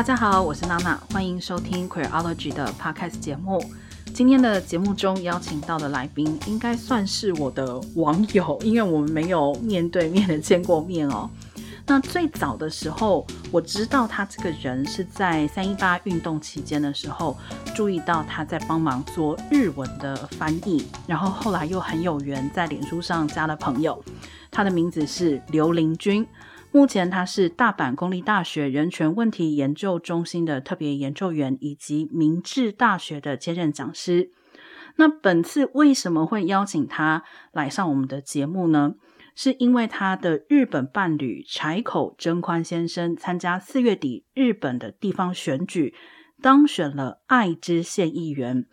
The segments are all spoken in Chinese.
大家好，我是娜娜，欢迎收听 Queerology 的 Podcast 节目。今天的节目中邀请到的来宾，应该算是我的网友，因为我们没有面对面的见过面哦。那最早的时候，我知道他这个人是在三一八运动期间的时候，注意到他在帮忙做日文的翻译，然后后来又很有缘在脸书上加了朋友。他的名字是刘林君，目前他是大阪公立大学人权问题研究中心的特别研究员，以及明治大学的兼任讲师。那本次为什么会邀请他来上我们的节目呢？是因为他的日本伴侣柴口真宽先生参加四月底日本的地方选举，当选了爱知县议员。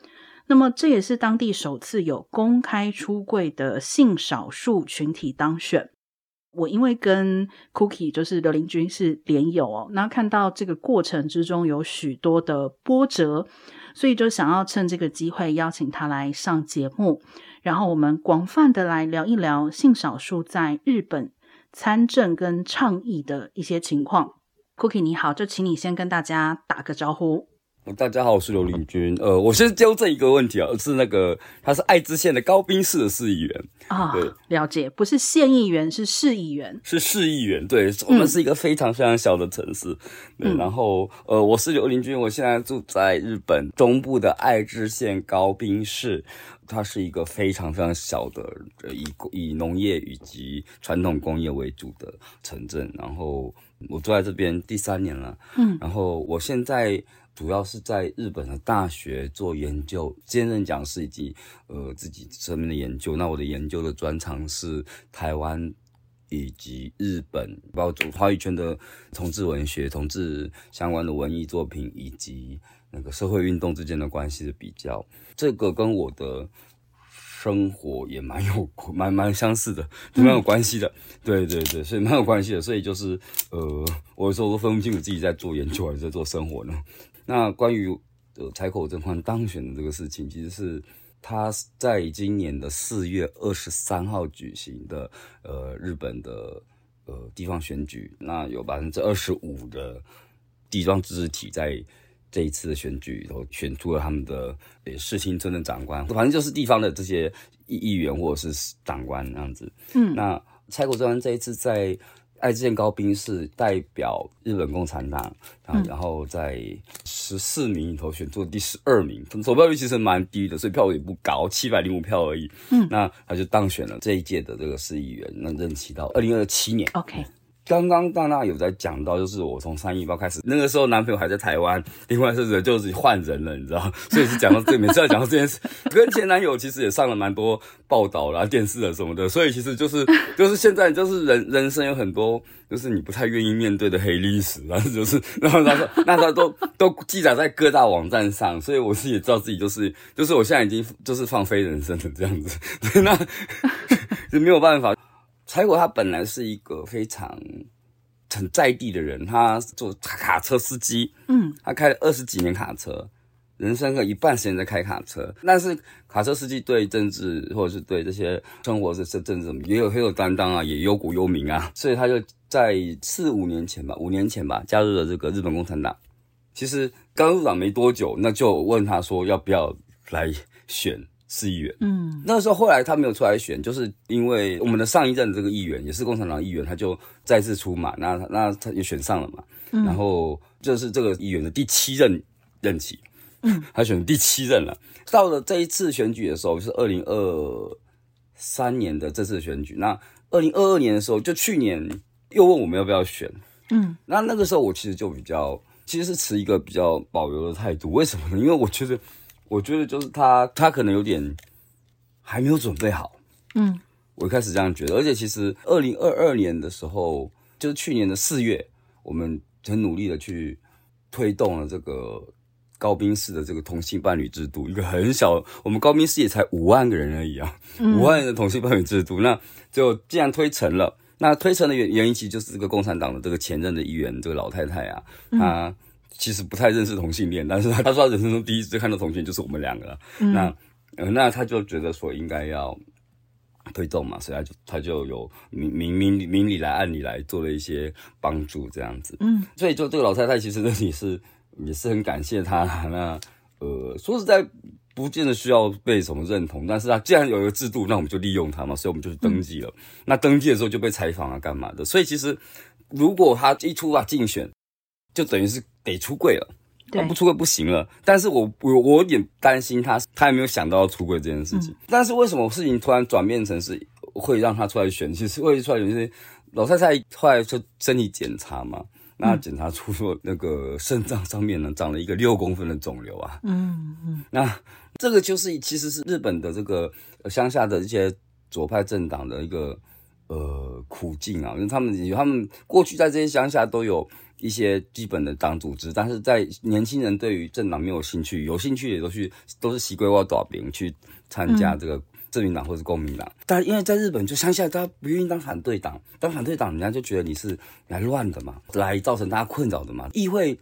那么这也是当地首次有公开出柜的性少数群体当选。我因为跟 Cookie 就是刘林君是连友哦，那看到这个过程之中有许多的波折，所以就想要趁这个机会邀请他来上节目。然后我们广泛的来聊一聊性少数在日本参政跟倡议的一些情况。Cookie 你好，就请你先跟大家打个招呼。大家好，我是刘林君。呃，我先纠正一个问题啊，是那个他是爱知县的高滨市的市议员啊。对，了解，不是县议员，是市议员，是市议员。对，我们是一个非常非常小的城市。嗯、对，然后呃，我是刘林君，我现在住在日本中部的爱知县高滨市。它是一个非常非常小的，以以农业以及传统工业为主的城镇。然后我住在这边第三年了，嗯，然后我现在主要是在日本的大学做研究，兼任讲师以及呃自己身边的研究。那我的研究的专长是台湾以及日本，包括华语圈的同志文学、同志相关的文艺作品以及。那个社会运动之间的关系的比较，这个跟我的生活也蛮有蛮蛮相似的，蛮有关系的。对对对，所以蛮有关系的。所以就是呃，我有时候都分不清楚自己在做研究还是在做生活呢。那关于呃柴口真宽当选的这个事情，其实是他在今年的四月二十三号举行的呃日本的呃地方选举，那有百分之二十五的地方自治体在。这一次的选举，然后选出了他们的呃市青村的长官，反正就是地方的这些议议员或者是长官那样子。嗯，那柴口真宽这一次在爱知县高滨市代表日本共产党，嗯、然后在十四名里头选出第十二名，投票率其实蛮低的，所以票也不高，七百零五票而已。嗯，那他就当选了这一届的这个市议员，那任期到二零二七年。OK。刚刚娜娜有在讲到，就是我从三一八开始，那个时候男朋友还在台湾，另外是人就是换人了，你知道，所以是讲到这，每次要讲到这件事，跟前男友其实也上了蛮多报道啦、电视啊什么的，所以其实就是就是现在就是人 人生有很多就是你不太愿意面对的黑历史，然后就是然后他说那他都都记载在各大网站上，所以我自己也知道自己就是 就是我现在已经就是放飞人生了这样子，那就没有办法。柴火他本来是一个非常很在地的人，他做卡车司机，嗯，他开了二十几年卡车，人生的一半时间在开卡车。但是卡车司机对政治或者是对这些生活是是政治也有很有担当啊，也忧国忧民啊，所以他就在四五年前吧，五年前吧，加入了这个日本共产党。其实刚入党没多久，那就问他说要不要来选。市议员，嗯，那个时候后来他没有出来选，就是因为我们的上一任这个议员也是共产党议员，他就再次出马，那那他也选上了嘛，嗯，然后就是这个议员的第七任任期，嗯，他选第七任了。到了这一次选举的时候，是二零二三年的这次选举，那二零二二年的时候，就去年又问我们要不要选，嗯，那那个时候我其实就比较，其实是持一个比较保留的态度，为什么呢？因为我觉得。我觉得就是他，他可能有点还没有准备好。嗯，我一开始这样觉得，而且其实二零二二年的时候，就是去年的四月，我们很努力的去推动了这个高兵市的这个同性伴侣制度，一个很小，我们高兵市也才五万个人而已啊，五万人的同性伴侣制度，那就既然推成了，那推成的原原因其实就是这个共产党的这个前任的议员，这个老太太啊，她。其实不太认识同性恋，但是他 他说他人生中第一次看到同性就是我们两个，嗯、那呃那他就觉得说应该要推动嘛，所以他就他就有明明明明里来暗里来做了一些帮助这样子，嗯，所以就这个老太太其实这里是 也是很感谢他，那呃说实在不见得需要被什么认同，但是他既然有一个制度，那我们就利用它嘛，所以我们就去登记了。嗯、那登记的时候就被采访啊干嘛的，所以其实如果他一出来竞选，就等于是得出柜了。他不出柜不行了，但是我我我有点担心他，他也没有想到要出柜这件事情。嗯、但是为什么事情突然转变成是会让他出来选？其实会出来选，就是老太太后来就身体检查嘛，那检查出说那个肾脏上面呢长了一个六公分的肿瘤啊。嗯嗯，那这个就是其实是日本的这个乡下的一些左派政党的一个呃苦境啊，因为他们他们过去在这些乡下都有。一些基本的党组织，但是在年轻人对于政党没有兴趣，有兴趣也都去都是习归我大兵去参加这个自民党或是公民党。嗯、但因为在日本就乡下，大家不愿意当反对党，当反对党人家就觉得你是来乱的嘛，来造成大家困扰的嘛。议会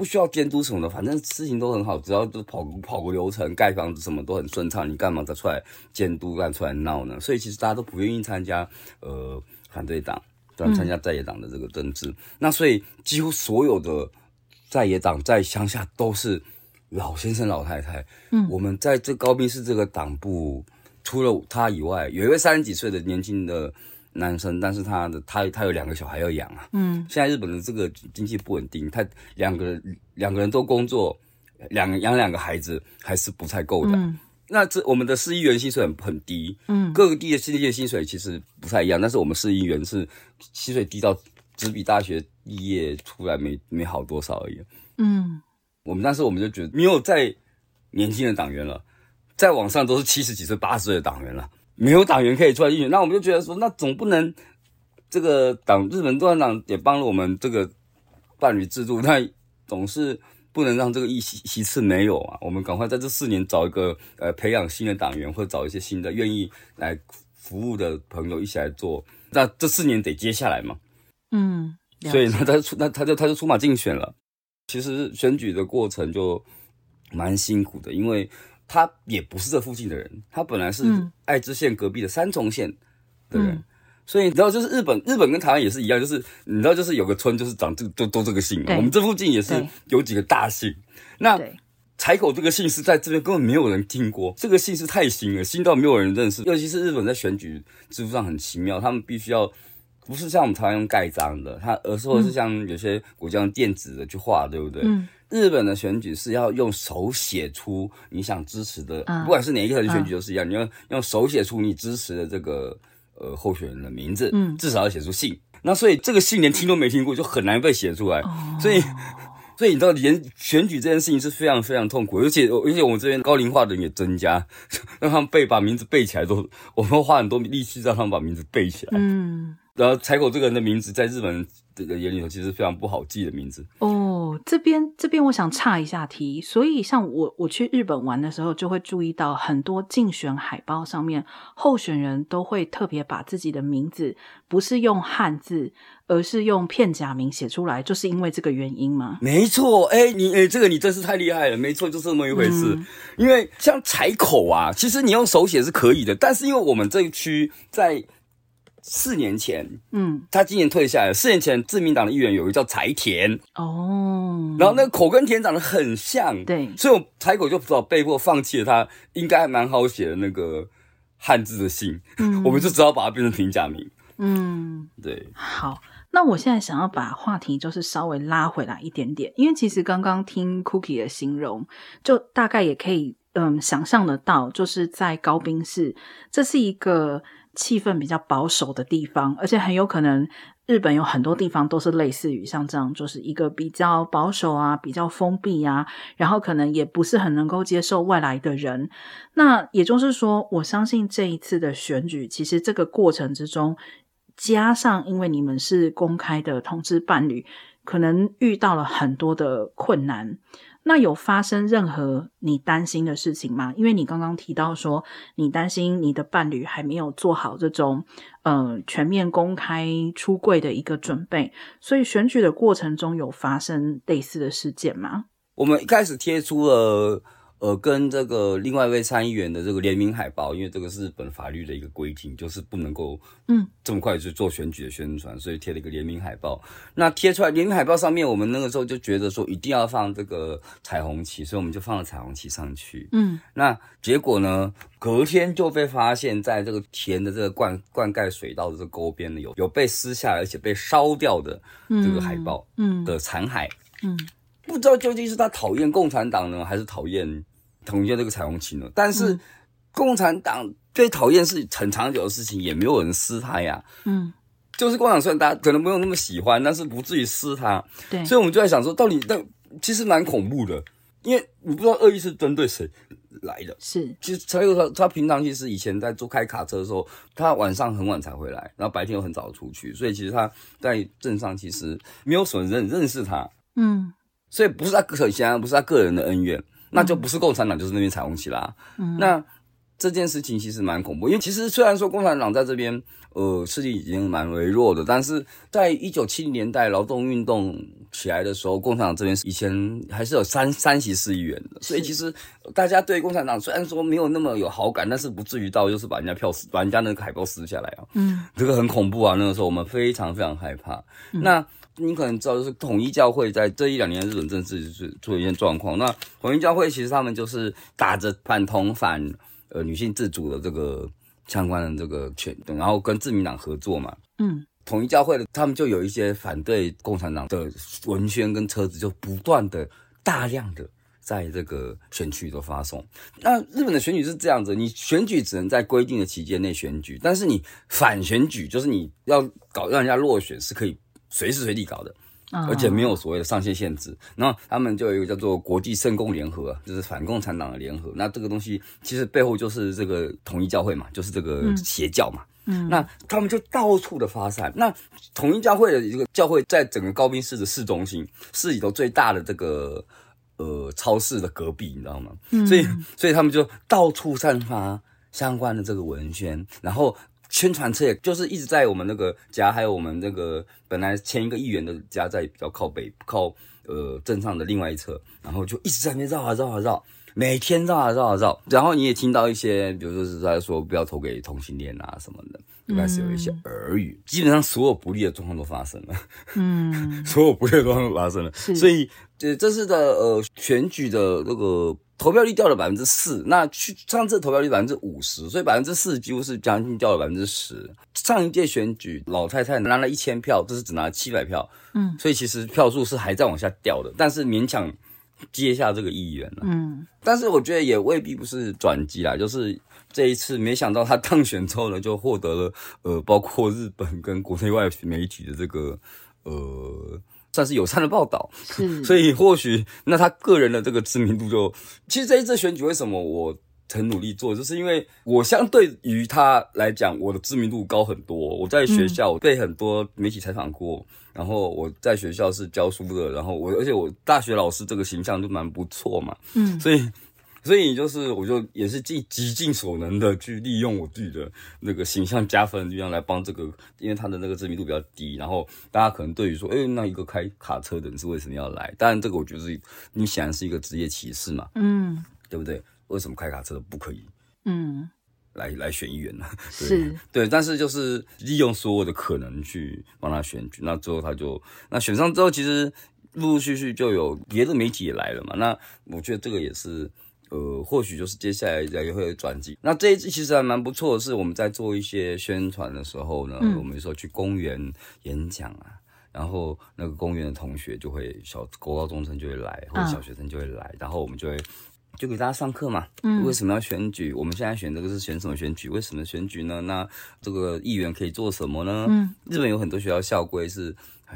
不需要监督什么的，反正事情都很好，只要就跑跑个流程，盖房子什么都很顺畅，你干嘛再出来监督，干出来闹呢？所以其实大家都不愿意参加呃反对党。对参加在野党的这个政治，嗯、那所以几乎所有的在野党在乡下都是老先生老太太。嗯，我们在这高滨市这个党部，除了他以外，有一位三十几岁的年轻的男生，但是他的他他有两个小孩要养啊。嗯，现在日本的这个经济不稳定，他两个人两个人都工作，两养两个孩子还是不太够的。嗯。那这我们的市议员薪水很很低，嗯，各个地的市议员薪水其实不太一样，但是我们市议员是薪水低到只比大学毕业出来没没好多少而已，嗯，我们当时我们就觉得没有再年轻的党员了，再往上都是七十几岁、八十岁的党员了，没有党员可以出来竞选，那我们就觉得说，那总不能这个党日本共产党也帮了我们这个伴侣制度，那总是。不能让这个一席席次没有啊！我们赶快在这四年找一个呃培养新的党员，或者找一些新的愿意来服务的朋友一起来做。那这四年得接下来嘛？嗯，所以呢，他出那他就他就出马竞选了。其实选举的过程就蛮辛苦的，因为他也不是这附近的人，他本来是爱知县隔壁的三重县的人。嗯所以你知道，就是日本，日本跟台湾也是一样，就是你知道，就是有个村就是长这个都都这个姓。我们这附近也是有几个大姓。那柴口这个姓氏在这边根本没有人听过，这个姓氏太新了，新到没有人认识。尤其是日本在选举制度上很奇妙，他们必须要不是像我们台湾用盖章的，它而是或者是像有些国家用电子的去画，对不对？嗯。日本的选举是要用手写出你想支持的，不管是哪一个选举都是一样，你要用手写出你支持的这个。呃，候选人的名字，嗯，至少要写出姓。那所以这个姓连听都没听过，就很难被写出来。哦、所以，所以你知道，连选举这件事情是非常非常痛苦，而且而且我们这边高龄化的人也增加，让他们背把名字背起来都，我们花很多力气让他们把名字背起来。嗯，然后柴口这个人的名字在日本人的眼里头其实非常不好记的名字。哦，这边这边我想岔一下题，所以像我我去日本玩的时候，就会注意到很多竞选海报上面，候选人都会特别把自己的名字不是用汉字，而是用片假名写出来，就是因为这个原因吗？没错，哎，你哎，这个你真是太厉害了，没错，就是这么一回事。嗯、因为像柴口啊，其实你用手写是可以的，但是因为我们这一区在。四年前，嗯，他今年退下来。四年前，自民党的议员有一个叫柴田哦，然后那个口跟田长得很像，对，所以我柴口就只好被迫放弃了他应该还蛮好写的那个汉字的姓，嗯，我们就只好把它变成平假名，嗯，对。好，那我现在想要把话题就是稍微拉回来一点点，因为其实刚刚听 Cookie 的形容，就大概也可以嗯想象得到，就是在高冰市，这是一个。气氛比较保守的地方，而且很有可能日本有很多地方都是类似于像这样，就是一个比较保守啊、比较封闭啊，然后可能也不是很能够接受外来的人。那也就是说，我相信这一次的选举，其实这个过程之中，加上因为你们是公开的同志伴侣，可能遇到了很多的困难。那有发生任何你担心的事情吗？因为你刚刚提到说，你担心你的伴侣还没有做好这种呃全面公开出柜的一个准备，所以选举的过程中有发生类似的事件吗？我们一开始贴出了呃，跟这个另外一位参议员的这个联名海报，因为这个是日本法律的一个规定，就是不能够嗯这么快去做选举的宣传，所以贴了一个联名海报。那贴出来联名海报上面，我们那个时候就觉得说一定要放这个彩虹旗，所以我们就放了彩虹旗上去。嗯，那结果呢，隔天就被发现在这个田的这个灌灌溉水稻的这个沟边呢，有有被撕下来而且被烧掉的这个海报，嗯的残骸，嗯。嗯不知道究竟是他讨厌共产党呢，还是讨厌统一这个彩虹旗呢？但是共产党最讨厌是很长久的事情，也没有人撕它呀。嗯，就是共产党虽然大家可能没有那么喜欢，但是不至于撕它。对，所以我们就在想说，到底那其实蛮恐怖的，因为我不知道恶意是针对谁来的。是，其实还有他，他平常其实以前在做开卡车的时候，他晚上很晚才回来，然后白天又很早出去，所以其实他在镇上其实没有什么人认识他。嗯。所以不是他个人，不是他个人的恩怨，那就不是共产党，就是那边彩虹旗啦。嗯，那这件事情其实蛮恐怖，因为其实虽然说共产党在这边，呃，势力已经蛮微弱的，但是在一九七零年代劳动运动起来的时候，共产党这边以前还是有三三席市议员的，所以其实大家对共产党虽然说没有那么有好感，但是不至于到就是把人家票撕，把人家那个海报撕下来啊。嗯，这个很恐怖啊，那个时候我们非常非常害怕。嗯、那。你可能知道，就是统一教会在这一两年日本政治就是出现状况。那统一教会其实他们就是打着反同反呃女性自主的这个相关的这个权，然后跟自民党合作嘛。嗯，统一教会的他们就有一些反对共产党的文宣跟车子，就不断的大量的在这个选区都发送。那日本的选举是这样子，你选举只能在规定的期间内选举，但是你反选举就是你要搞让人家落选是可以。随时随地搞的，而且没有所谓的上限限制。然后他们就有一个叫做国际圣共联合，就是反共产党的联合。那这个东西其实背后就是这个统一教会嘛，就是这个邪教嘛。嗯，那他们就到处的发散。那统一教会的一个教会在整个高滨市的市中心，市里头最大的这个呃超市的隔壁，你知道吗？嗯，所以所以他们就到处散发相关的这个文宣，然后。宣传车也就是一直在我们那个家，还有我们那个本来签一个议员的家在比较靠北，靠呃镇上的另外一侧，然后就一直在那边绕啊绕啊绕，每天绕啊绕啊绕。然后你也听到一些，比如说是在说不要投给同性恋啊什么的，应该是有一些耳语。嗯、基本上所有不利的状况都发生了，嗯，所有不利的状况都发生了。所以这这次的呃选举的那个。投票率掉了百分之四，那去上次投票率百分之五十，所以百分之四几乎是将近掉了百分之十。上一届选举，老太太拿了一千票，这是只拿了七百票，嗯，所以其实票数是还在往下掉的，但是勉强接下这个议员了，嗯，但是我觉得也未必不是转机啦，就是这一次没想到他当选之后呢，就获得了呃，包括日本跟国内外媒体的这个呃。算是友善的报道，是，所以或许那他个人的这个知名度就，其实这一次选举为什么我很努力做，就是因为我相对于他来讲，我的知名度高很多。我在学校被很多媒体采访过，嗯、然后我在学校是教书的，然后我而且我大学老师这个形象就蛮不错嘛，嗯，所以。所以就是，我就也是尽极尽所能的去利用我自己的那个形象加分的力量来帮这个，因为他的那个知名度比较低，然后大家可能对于说，哎、欸，那一个开卡车的人是为什么要来？当然，这个我觉得是你显然是一个职业歧视嘛，嗯，对不对？为什么开卡车的不可以？嗯，来来选议员呢？对是，对，但是就是利用所有的可能去帮他选举，那之后他就那选上之后，其实陆陆续续就有别的媒体也来了嘛，那我觉得这个也是。呃，或许就是接下来也会有转机。那这一次其实还蛮不错的是，我们在做一些宣传的时候呢，嗯、我们说去公园演讲啊，然后那个公园的同学就会小高高中生就会来，或者小学生就会来，啊、然后我们就会就给大家上课嘛。嗯，为什么要选举？我们现在选这个是选什么选举？为什么选举呢？那这个议员可以做什么呢？嗯，日本有很多学校校规是。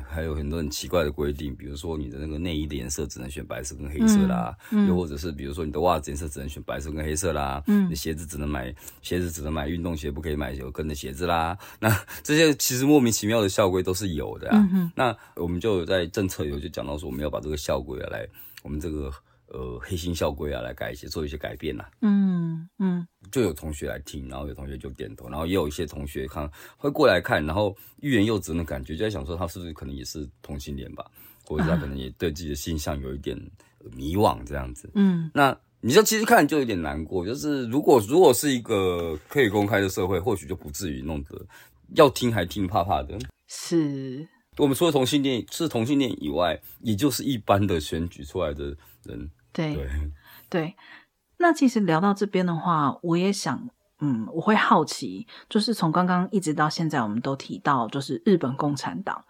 还有很多很奇怪的规定，比如说你的那个内衣的颜色只能选白色跟黑色啦，嗯嗯、又或者是比如说你的袜子颜色只能选白色跟黑色啦，嗯，你的鞋子只能买鞋子只能买运动鞋，不可以买有跟的鞋子啦。那这些其实莫名其妙的校规都是有的啊。嗯、那我们就在政策有就讲到说，我们要把这个校规啊来，我们这个。呃，黑心校规啊，来改一些，做一些改变呐、啊嗯。嗯嗯，就有同学来听，然后有同学就点头，然后也有一些同学看会过来看，然后欲言又止的感觉，就在想说他是不是可能也是同性恋吧，或者他可能也对自己的性向有一点迷惘这样子。嗯，那你就其实看就有点难过，就是如果如果是一个可以公开的社会，或许就不至于弄得要听还听怕怕的。是我们除了同性恋是同性恋以外，也就是一般的选举出来的人。对对对，那其实聊到这边的话，我也想，嗯，我会好奇，就是从刚刚一直到现在，我们都提到就是日本共产党，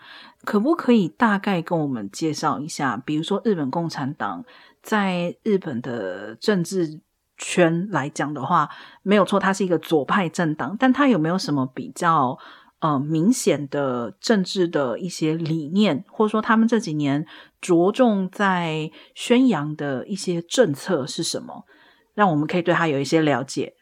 可不可以大概跟我们介绍一下，比如说日本共产党。在日本的政治圈来讲的话，没有错，它是一个左派政党，但它有没有什么比较呃明显的政治的一些理念，或者说他们这几年着重在宣扬的一些政策是什么，让我们可以对他有一些了解？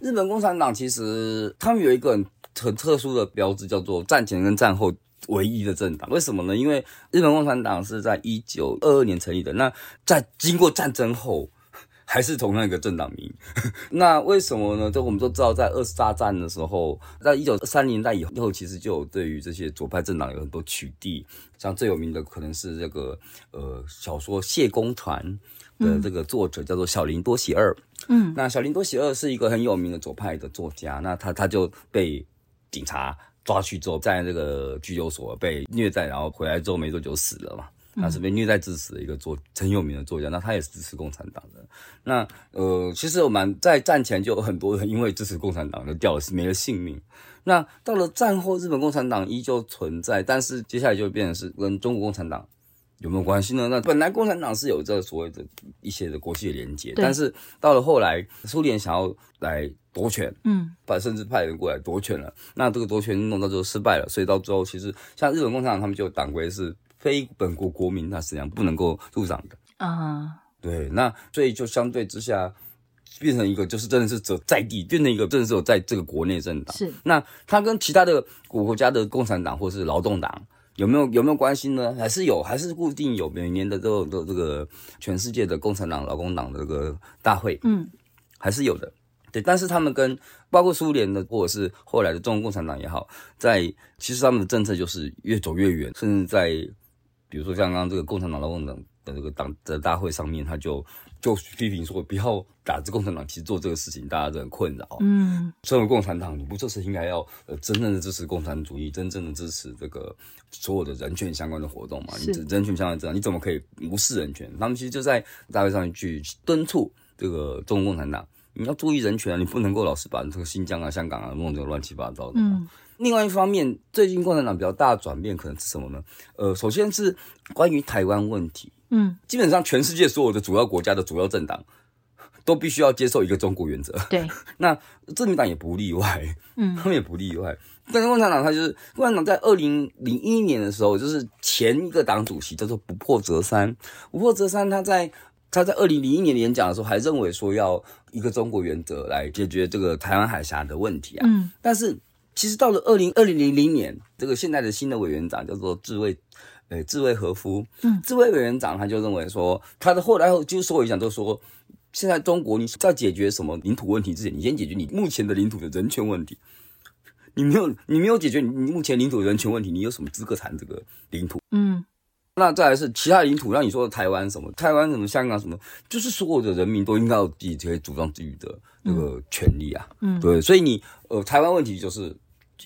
日本共产党其实他们有一个很很特殊的标志，叫做战前跟战后。唯一的政党，为什么呢？因为日本共产党是在一九二二年成立的，那在经过战争后，还是同样一个政党名。那为什么呢？就我们都知道，在二次大战的时候，在一九三零年代以后，其实就有对于这些左派政党有很多取缔。像最有名的可能是这个呃小说《谢公传》的这个作者叫做小林多喜二。嗯，那小林多喜二是一个很有名的左派的作家，那他他就被警察。抓去之后，在这个拘留所被虐待，然后回来之后没多久死了嘛。他是被虐待致死的一个作很有名的作家，那他也是支持共产党的。那呃，其实我们在战前就有很多人因为支持共产党就掉了没了性命。那到了战后，日本共产党依旧存在，但是接下来就变成是跟中国共产党有没有关系呢？那本来共产党是有这个所谓的一些的国际的连接，但是到了后来，苏联想要来夺权，嗯，把甚至派人过来夺权了。那这个夺权运动到最后失败了，所以到最后其实像日本共产党，他们就党规是非本国国民，那实际上不能够入党的啊。Uh. 对，那所以就相对之下变成一个就是真的是走在地，变成一个真的是有在这个国内政党。是，那他跟其他的国家的共产党或是劳动党。有没有有没有关系呢？还是有，还是固定有每年的这个这个全世界的共产党、劳工党的这个大会，嗯，还是有的。对，但是他们跟包括苏联的或者是后来的中国共产党也好，在其实他们的政策就是越走越远，甚至在比如说像刚刚这个共产党、劳工党的这个党的大会上面，他就。就批评说，不要打着共产党，其实做这个事情大家都很困扰。嗯，身为共产党，你不就是应该要呃真正的支持共产主义，真正的支持这个所有的人权相关的活动嘛？你人权相关这样，你怎么可以无视人权？他们其实就在大会上去敦促这个中国共产党，你要注意人权啊，你不能够老是把这个新疆啊、香港啊弄得乱七八糟的。嗯。另外一方面，最近共产党比较大的转变可能是什么呢？呃，首先是关于台湾问题。嗯，基本上全世界所有的主要国家的主要政党都必须要接受一个中国原则。对，那自民党也不例外。嗯，他们也不例外。但是共产党，他就是共产党在二零零一年的时候，就是前一个党主席叫做不破则三。不破则三他在他在二零零一年演讲的时候，还认为说要一个中国原则来解决这个台湾海峡的问题啊。嗯，但是其实到了二零二零零零年，这个现在的新的委员长叫做智卫。呃，智卫和夫，嗯，智卫委员长他就认为说，他的后来后就是所有讲都说，现在中国你在解决什么领土问题之前，你先解决你目前的领土的人权问题。你没有，你没有解决你目前领土人权问题，你有什么资格谈这个领土？嗯，那再来是其他领土，让你说的台湾什么，台湾什么，香港什么，就是所有的人民都应该有自己可以主张自己的那个权利啊。嗯，对，所以你呃，台湾问题就是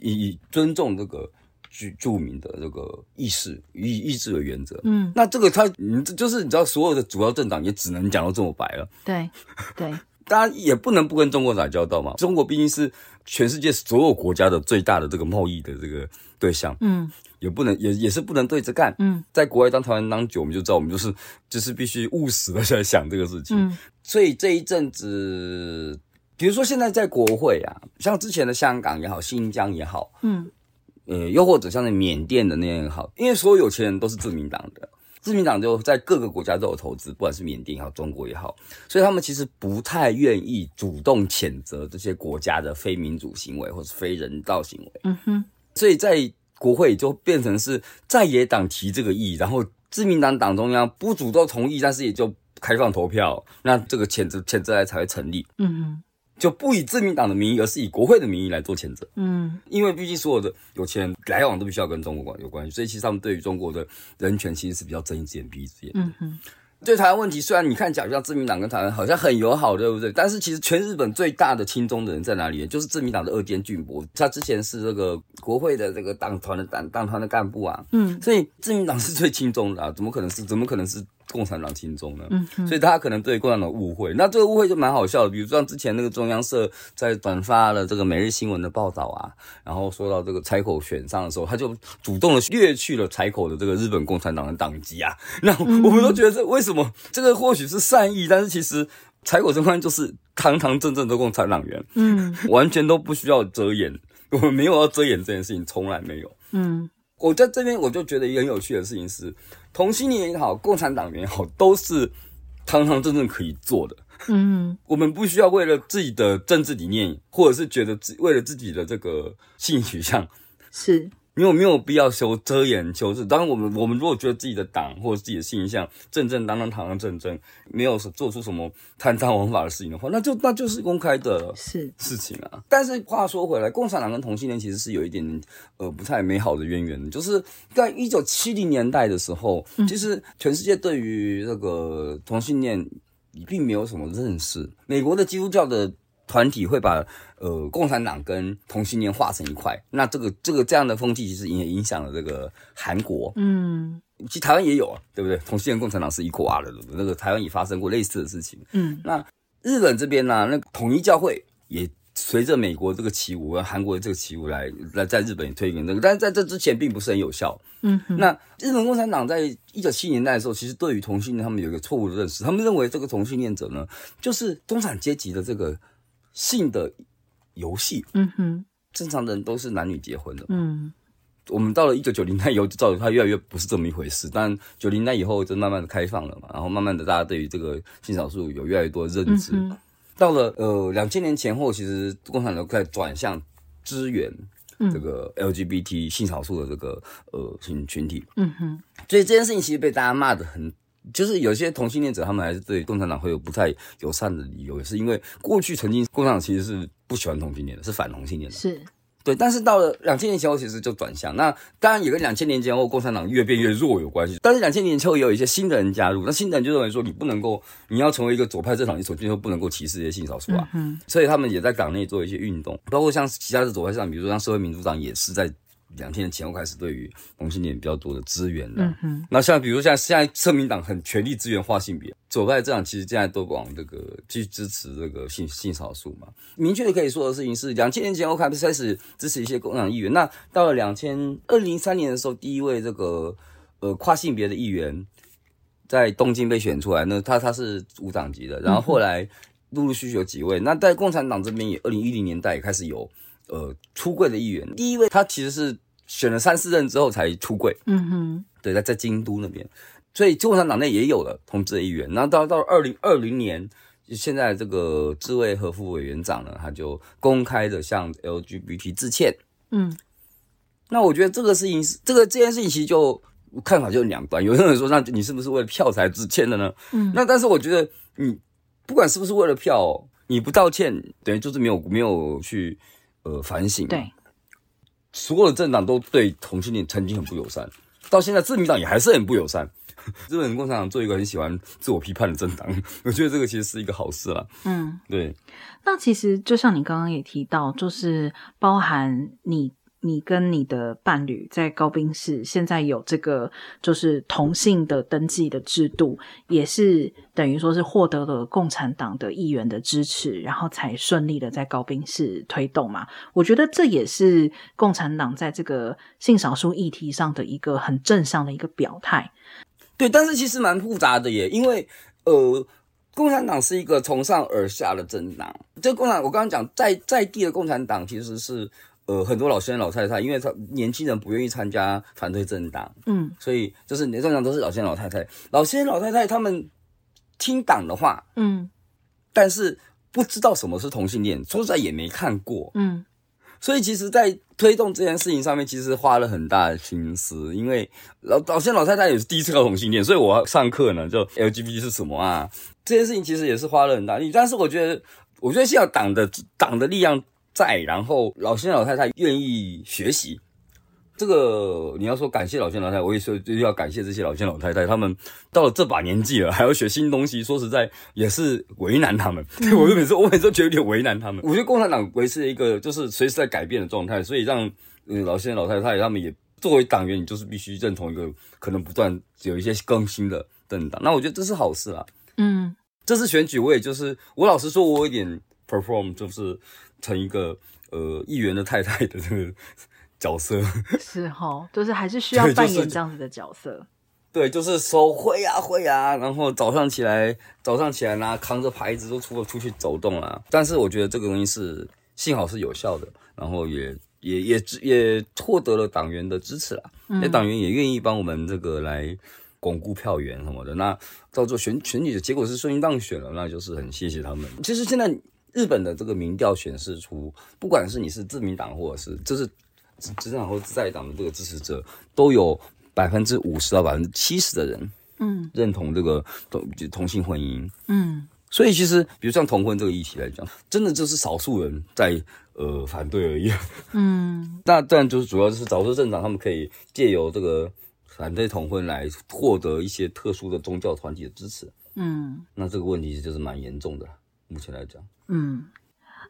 以尊重这个。着著名的这个意识意意志的原则，嗯，那这个他，你就是你知道，所有的主要政党也只能讲到这么白了，对，对，当然也不能不跟中国打交道嘛。中国毕竟是全世界所有国家的最大的这个贸易的这个对象，嗯，也不能也也是不能对着干，嗯，在国外当台湾当久，我们就知道我们就是就是必须务实的在想这个事情，嗯，所以这一阵子，比如说现在在国会啊，像之前的香港也好，新疆也好，嗯。呃，又或者像那缅甸的那样也好，因为所有有钱人都是自民党的，自民党就在各个国家都有投资，不管是缅甸也好，中国也好，所以他们其实不太愿意主动谴责这些国家的非民主行为或是非人道行为。嗯哼，所以在国会就变成是在野党提这个议，然后自民党党中央不主动同意，但是也就开放投票，那这个谴责谴责案才会成立。嗯哼。就不以自民党的名义，而是以国会的名义来做谴责。嗯，因为毕竟所有的有钱人来往都必须要跟中国有关系，所以其实他们对于中国的人权其实是比较睁一只眼闭一只眼。嗯哼。对台湾问题，虽然你看假如像自民党跟台湾好像很友好，对不对？但是其实全日本最大的亲中的人在哪里？就是自民党的二阶俊博，他之前是这个国会的这个党团的党党团的干部啊。嗯，所以自民党是最亲中的啊，怎么可能是？怎么可能是？共产党心中呢，嗯，所以大家可能对共产党误会，那这个误会就蛮好笑的。比如像之前那个中央社在转发了这个每日新闻的报道啊，然后说到这个采口选上的时候，他就主动的略去了采口的这个日本共产党的党籍啊。那我们都觉得这为什么？这个或许是善意，但是其实采口这块就是堂堂正正的共产党员，嗯，完全都不需要遮掩，我们没有要遮掩这件事情，从来没有。嗯，我在这边我就觉得一个很有趣的事情是。同性恋也好，共产党员也好，都是堂堂正正可以做的。嗯，我们不需要为了自己的政治理念，或者是觉得自为了自己的这个性取向，是。你有没有必要修遮掩修饰？当然，我们我们如果觉得自己的党或者自己的形象正正当当、堂堂正正，没有做出什么贪赃枉法的事情的话，那就那就是公开的 是事情啊。但是话说回来，共产党跟同性恋其实是有一点呃不太美好的渊源。就是在一九七零年代的时候，其实全世界对于这个同性恋并没有什么认识。美国的基督教的。团体会把呃共产党跟同性恋化成一块，那这个这个这样的风气其实也影响了这个韩国，嗯，其实台湾也有啊，对不对？同性恋共产党是一挂的，那个台湾也发生过类似的事情，嗯，那日本这边呢，那个统一教会也随着美国这个起舞，韩国的这个起舞来来在日本也推广这个，但是在这之前并不是很有效，嗯哼，那日本共产党在一九七零年代的时候，其实对于同性恋他们有一个错误的认识，他们认为这个同性恋者呢，就是中产阶级的这个。性的游戏，嗯哼，正常的人都是男女结婚的，嗯，我们到了一九九零年代以后，就造成它越来越不是这么一回事。但九零年代以后就慢慢的开放了嘛，然后慢慢的大家对于这个性少数有越来越多的认知。嗯、到了呃两千年前后，其实共产党在转向支援这个 LGBT 性少数的这个呃群群体，嗯哼，所以这件事情其实被大家骂的很。就是有些同性恋者，他们还是对共产党会有不太友善的理由，也是因为过去曾经共产党其实是不喜欢同性恋的，是反同性恋的，是对。但是到了两千年前后，其实就转向。那当然也跟两千年前后共产党越变越弱有关系。但是两千年前后也有一些新的人加入，那新的人就认为说，你不能够，你要成为一个左派政党，你首先就不能够歧视这些性少数啊。嗯。所以他们也在党内做一些运动，包括像其他的左派政党，比如说像社会民主党，也是在。两千年前后开始，对于同性恋比较多的资源了。嗯哼。那像比如像现在社民党很全力资源跨性别，左派政党其实现在都往这个去支持这个性性少数嘛。明确的可以说的事情是，两千年前后开始开始支持一些共党议员。那到了两千二零三年的时候，第一位这个呃跨性别的议员在东京被选出来，那他他是无党籍的。然后后来陆陆续续有几位。那在共产党这边也二零一零年代也开始有呃出柜的议员。第一位他其实是。选了三四任之后才出柜，嗯哼，对，在在京都那边，所以共产党内也有了同志的议员。然后到到二零二零年，现在这个自卫和副委员长呢，他就公开的向 LGBT 致歉。嗯，那我觉得这个事情是这个这件事情其实就看法就两端，有人说，那你是不是为了票才致歉的呢？嗯，那但是我觉得你不管是不是为了票，你不道歉，等于就是没有没有去呃反省。对。所有的政党都对同性恋曾经很不友善，到现在自民党也还是很不友善。日本共产党做一个很喜欢自我批判的政党，我觉得这个其实是一个好事啦。嗯，对。那其实就像你刚刚也提到，就是包含你。你跟你的伴侣在高冰市现在有这个就是同性的登记的制度，也是等于说是获得了共产党的议员的支持，然后才顺利的在高冰市推动嘛。我觉得这也是共产党在这个性少数议题上的一个很正向的一个表态。对，但是其实蛮复杂的耶，因为呃，共产党是一个从上而下的政党。这共产，我刚刚讲在在地的共产党其实是。呃，很多老先生老太太，因为他年轻人不愿意参加反对政党，嗯，所以就是年政党都是老先生老太太，老先生老太太他们听党的话，嗯，但是不知道什么是同性恋，说实在也没看过，嗯，所以其实，在推动这件事情上面，其实花了很大的心思，因为老老先生老太太也是第一次搞同性恋，所以我要上课呢，就 LGBT 是什么啊？这件事情其实也是花了很大力，但是我觉得，我觉得现在党的党的力量。在，然后老先生老太太愿意学习，这个你要说感谢老先老太太，我也说就要感谢这些老先老太太，他们到了这把年纪了，还要学新东西，说实在也是为难他们。嗯、我就每次我每次都觉得有点为难他们。我觉得共产党维持一个就是随时在改变的状态，所以让嗯老先老太太他们也作为党员，你就是必须认同一个可能不断有一些更新的政党。那我觉得这是好事啦。嗯，这次选举我也就是我老实说，我有点 perform 就是成一个呃议员的太太的这个。角色 是哦，就是还是需要扮演这样子的角色。对，就是手挥呀挥呀，然后早上起来，早上起来呢扛着牌子都出了出去走动了。但是我觉得这个东西是幸好是有效的，然后也也也也获得了党员的支持了。那、嗯、党员也愿意帮我们这个来巩固票源什么的。那到时候选选举的结果是顺利当选了，那就是很谢谢他们。其实现在日本的这个民调显示出，不管是你是自民党或者是就是。执政党或在党的这个支持者都有百分之五十到百分之七十的人，嗯，认同这个同同性婚姻，嗯，所以其实比如像同婚这个议题来讲，真的就是少数人在呃反对而已，嗯，那当然就是主要就是少数政党他们可以借由这个反对同婚来获得一些特殊的宗教团体的支持，嗯，那这个问题就是蛮严重的，目前来讲，嗯。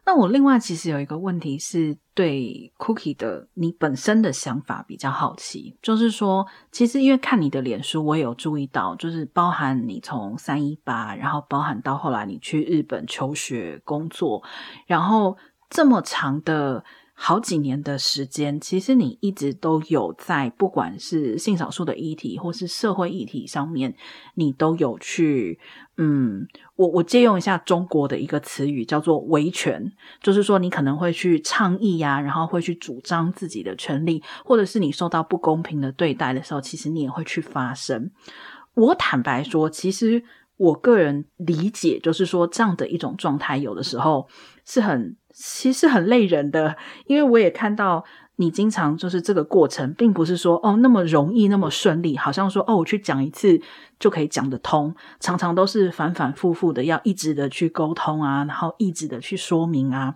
那我另外其实有一个问题是对 Cookie 的你本身的想法比较好奇，就是说，其实因为看你的脸书，我也有注意到，就是包含你从三一八，然后包含到后来你去日本求学工作，然后这么长的。好几年的时间，其实你一直都有在，不管是性少数的议题，或是社会议题上面，你都有去，嗯，我我借用一下中国的一个词语，叫做维权，就是说你可能会去倡议呀、然后会去主张自己的权利，或者是你受到不公平的对待的时候，其实你也会去发声。我坦白说，其实我个人理解，就是说这样的一种状态，有的时候是很。其实很累人的，因为我也看到你经常就是这个过程，并不是说哦那么容易那么顺利，好像说哦我去讲一次就可以讲得通，常常都是反反复复的要一直的去沟通啊，然后一直的去说明啊。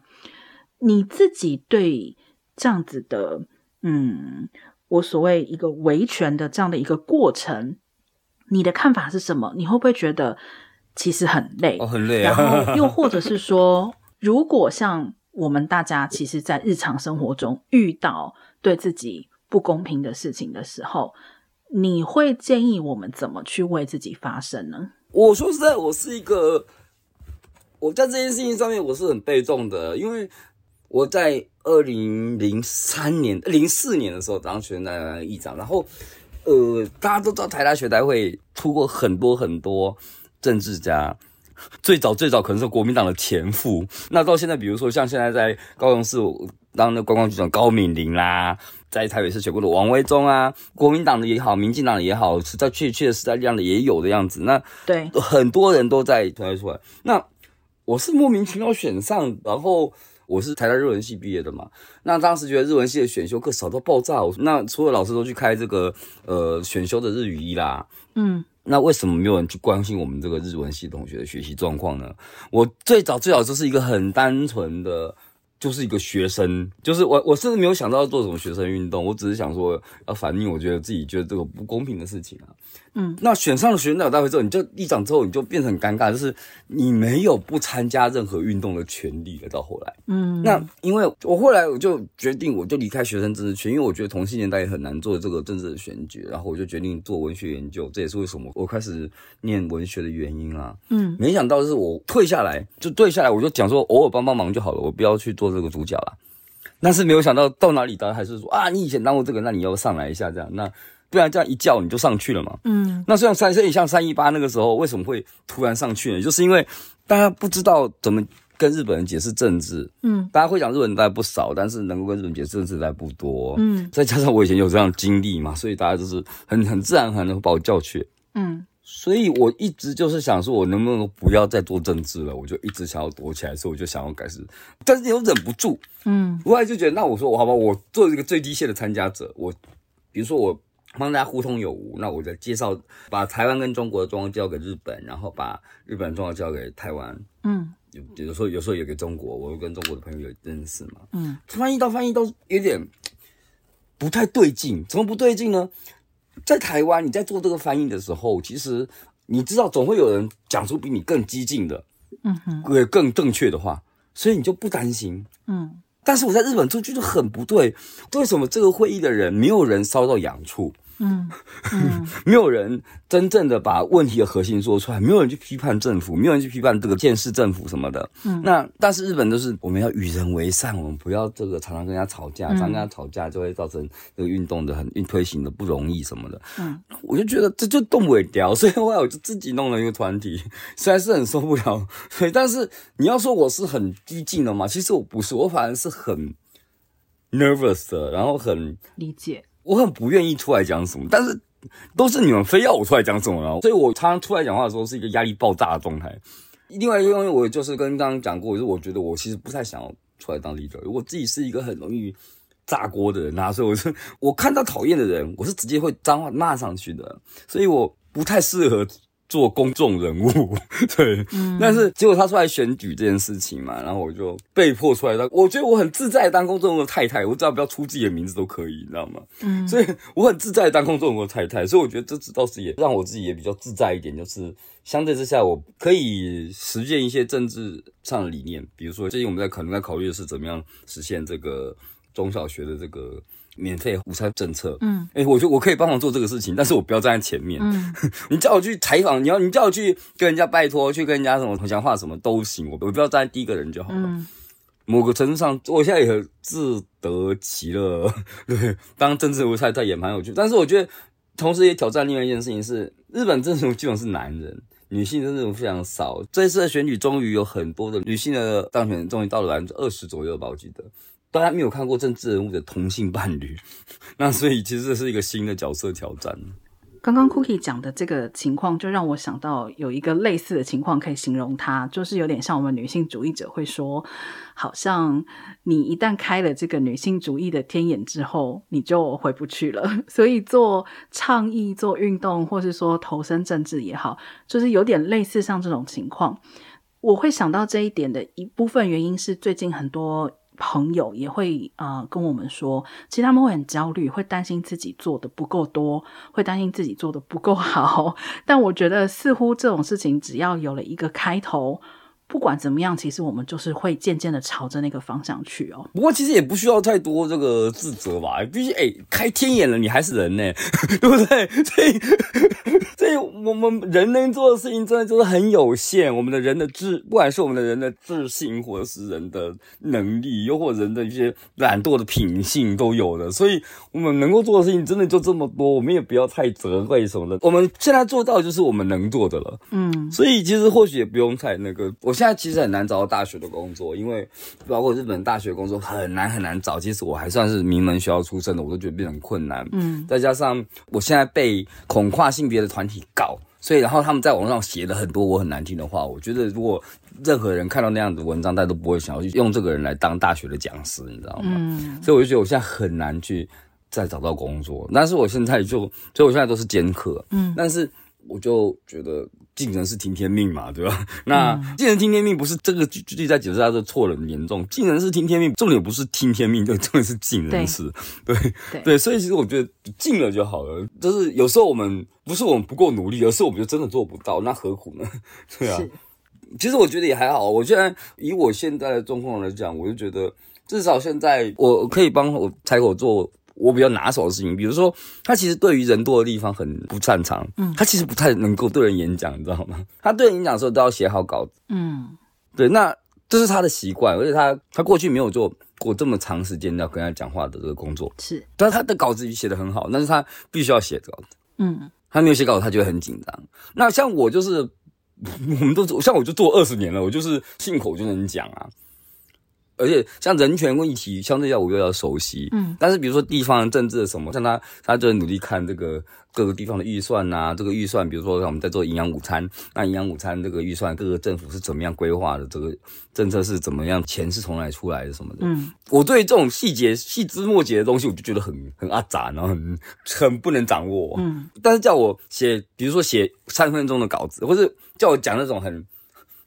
你自己对这样子的，嗯，我所谓一个维权的这样的一个过程，你的看法是什么？你会不会觉得其实很累？哦，很累啊。然后 又或者是说。如果像我们大家，其实，在日常生活中遇到对自己不公平的事情的时候，你会建议我们怎么去为自己发声呢？我说实在，我是一个，我在这件事情上面我是很被动的，因为我在二零零三年、零四年的时候当选了议长，然后，呃，大家都知道台大学代会出过很多很多政治家。最早最早可能是国民党的前夫，那到现在，比如说像现在在高雄市当的观光局长高敏玲啦，在台北市选过的王威忠啊，国民党的也好，民进党的也好，实在确确实在这样的也有的样子。那对很多人都在推出来。那我是莫名其妙选上，然后我是台大日文系毕业的嘛。那当时觉得日文系的选修课少到爆炸，那所有老师都去开这个呃选修的日语一啦，嗯。那为什么没有人去关心我们这个日文系同学的学习状况呢？我最早最早就是一个很单纯的。就是一个学生，就是我，我甚至没有想到要做什么学生运动，我只是想说要反映我觉得自己觉得这个不公平的事情啊。嗯，那选上了学生代表大会之后，你就议长之后，你就变成很尴尬，就是你没有不参加任何运动的权利了。到后来，嗯，那因为我后来我就决定，我就离开学生政治圈，因为我觉得同性年代也很难做这个政治的选举，然后我就决定做文学研究，这也是为什么我开始念文学的原因啦。嗯，没想到是我退下来，就退下来，我就讲说偶尔帮帮忙就好了，我不要去做。这个主角了，但是没有想到到哪里，当然还是说啊，你以前当过这个，那你要上来一下这样，那不然这样一叫你就上去了嘛。嗯，那像三，所以像三一八那个时候为什么会突然上去呢？就是因为大家不知道怎么跟日本人解释政治，嗯，大家会讲日本人大概不少，但是能够跟日本人解释政治大概不多，嗯，再加上我以前有这样的经历嘛，所以大家就是很很自然很能把我叫去，嗯。所以我一直就是想说，我能不能不要再做政治了？我就一直想要躲起来，所以我就想要开始，但是又忍不住。嗯，后来就觉得，那我说我好吧，我做一个最低线的参加者。我比如说我帮大家互通有无，那我再介绍，把台湾跟中国的状况交给日本，然后把日本的状况交给台湾。嗯，有有时候有时候也给中国，我跟中国的朋友有认识嘛。嗯，翻译到翻译都有点。不太对劲。怎么不对劲呢？在台湾，你在做这个翻译的时候，其实你知道，总会有人讲出比你更激进的，嗯哼，也更正确的话，所以你就不担心，嗯。但是我在日本做就是很不对，为什么这个会议的人没有人烧到阳处？嗯，嗯 没有人真正的把问题的核心说出来，没有人去批判政府，没有人去批判这个建市政府什么的。嗯，那但是日本都是我们要与人为善，我们不要这个常常跟人家吵架，常常跟人家吵架就会造成这个运动的很运推行的不容易什么的。嗯，我就觉得这就动不了，所以后来我就自己弄了一个团体，虽然是很受不了，对，但是你要说我是很激进的嘛，其实我不是，我反而是很 nervous 的，然后很理解。我很不愿意出来讲什么，但是都是你们非要我出来讲什么了，所以我常常出来讲话的时候是一个压力爆炸的状态。另外一个因为我就是跟刚刚讲过，就是我觉得我其实不太想要出来当 leader，我自己是一个很容易炸锅的人啊，所以我是我看到讨厌的人，我是直接会脏话骂上去的，所以我不太适合。做公众人物，对，嗯、但是结果他出来选举这件事情嘛，然后我就被迫出来当，我觉得我很自在当公众人物的太太，我只要不要出自己的名字都可以，你知道吗？嗯，所以我很自在当公众人物的太太，所以我觉得这次倒是也让我自己也比较自在一点，就是相对之下我可以实践一些政治上的理念，比如说最近我们在可能在考虑的是怎么样实现这个中小学的这个。免费午餐政策，嗯，哎、欸，我觉得我可以帮忙做这个事情，但是我不要站在前面。嗯，你叫我去采访，你要你叫我去跟人家拜托，去跟人家什么讲话什么都行，我我不要站在第一个人就好了。嗯，某个程度上，我现在也自得其乐。对，当政治人物太太也蛮有趣，但是我觉得同时也挑战另外一件事情是，日本政治基本是男人，女性政治非常少。这一次的选举终于有很多的女性的当选，终于到了百分之二十左右吧，我记得。大家没有看过政治人物的同性伴侣，那所以其实这是一个新的角色挑战。刚刚 Cookie 讲的这个情况，就让我想到有一个类似的情况可以形容它，就是有点像我们女性主义者会说，好像你一旦开了这个女性主义的天眼之后，你就回不去了。所以做倡议、做运动，或是说投身政治也好，就是有点类似像这种情况。我会想到这一点的一部分原因是最近很多。朋友也会啊跟我们说，其实他们会很焦虑，会担心自己做的不够多，会担心自己做的不够好。但我觉得似乎这种事情只要有了一个开头。不管怎么样，其实我们就是会渐渐的朝着那个方向去哦。不过其实也不需要太多这个自责吧，毕竟哎，开天眼了，你还是人呢，对不对？所以，所以我们人能做的事情真的就是很有限。我们的人的智，不管是我们的人的自信，或者是人的能力，又或者人的一些懒惰的品性都有的。所以，我们能够做的事情真的就这么多，我们也不要太责怪什么的。我们现在做到就是我们能做的了。嗯，所以其实或许也不用太那个我。现在其实很难找到大学的工作，因为包括日本大学工作很难很难找。其实我还算是名门学校出身的，我都觉得变得很困难。嗯，再加上我现在被恐跨性别的团体搞，所以然后他们在网上写了很多我很难听的话。我觉得如果任何人看到那样的文章，大家都不会想要去用这个人来当大学的讲师，你知道吗？嗯，所以我就觉得我现在很难去再找到工作。但是我现在就，所以我现在都是兼课。嗯，但是我就觉得。尽人事听天命嘛，对吧？那尽人听天命不是这个句句在解释他的错了很严重。尽人事听天命，重点不是听天命，对重点是尽人事。对 对，对，所以其实我觉得尽了就好了。就是有时候我们不是我们不够努力，而是我们就真的做不到，那何苦呢？对啊。其实我觉得也还好。我现在以我现在的状况来讲，我就觉得至少现在我可以帮我柴火做。我比较拿手的事情，比如说，他其实对于人多的地方很不擅长，嗯，他其实不太能够对人演讲，你知道吗？他对人演讲的时候都要写好稿子，嗯，对，那这是他的习惯，而且他他过去没有做过这么长时间要跟他讲话的这个工作，是，但是他的稿子写得很好，但是他必须要写稿子，嗯，他没有写稿子，他就会很紧张。那像我就是，我们都像我就做二十年了，我就是信口就能讲啊。而且像人权问题，相对要我又要熟悉，嗯，但是比如说地方政治的什么，像他，他就很努力看这个各个地方的预算呐、啊，这个预算，比如说我们在做营养午餐，那营养午餐这个预算，各个政府是怎么样规划的，这个政策是怎么样，钱是从哪里出来的什么的，嗯，我对这种细节、细枝末节的东西，我就觉得很很阿杂，然后很很不能掌握，嗯，但是叫我写，比如说写三分钟的稿子，或是叫我讲那种很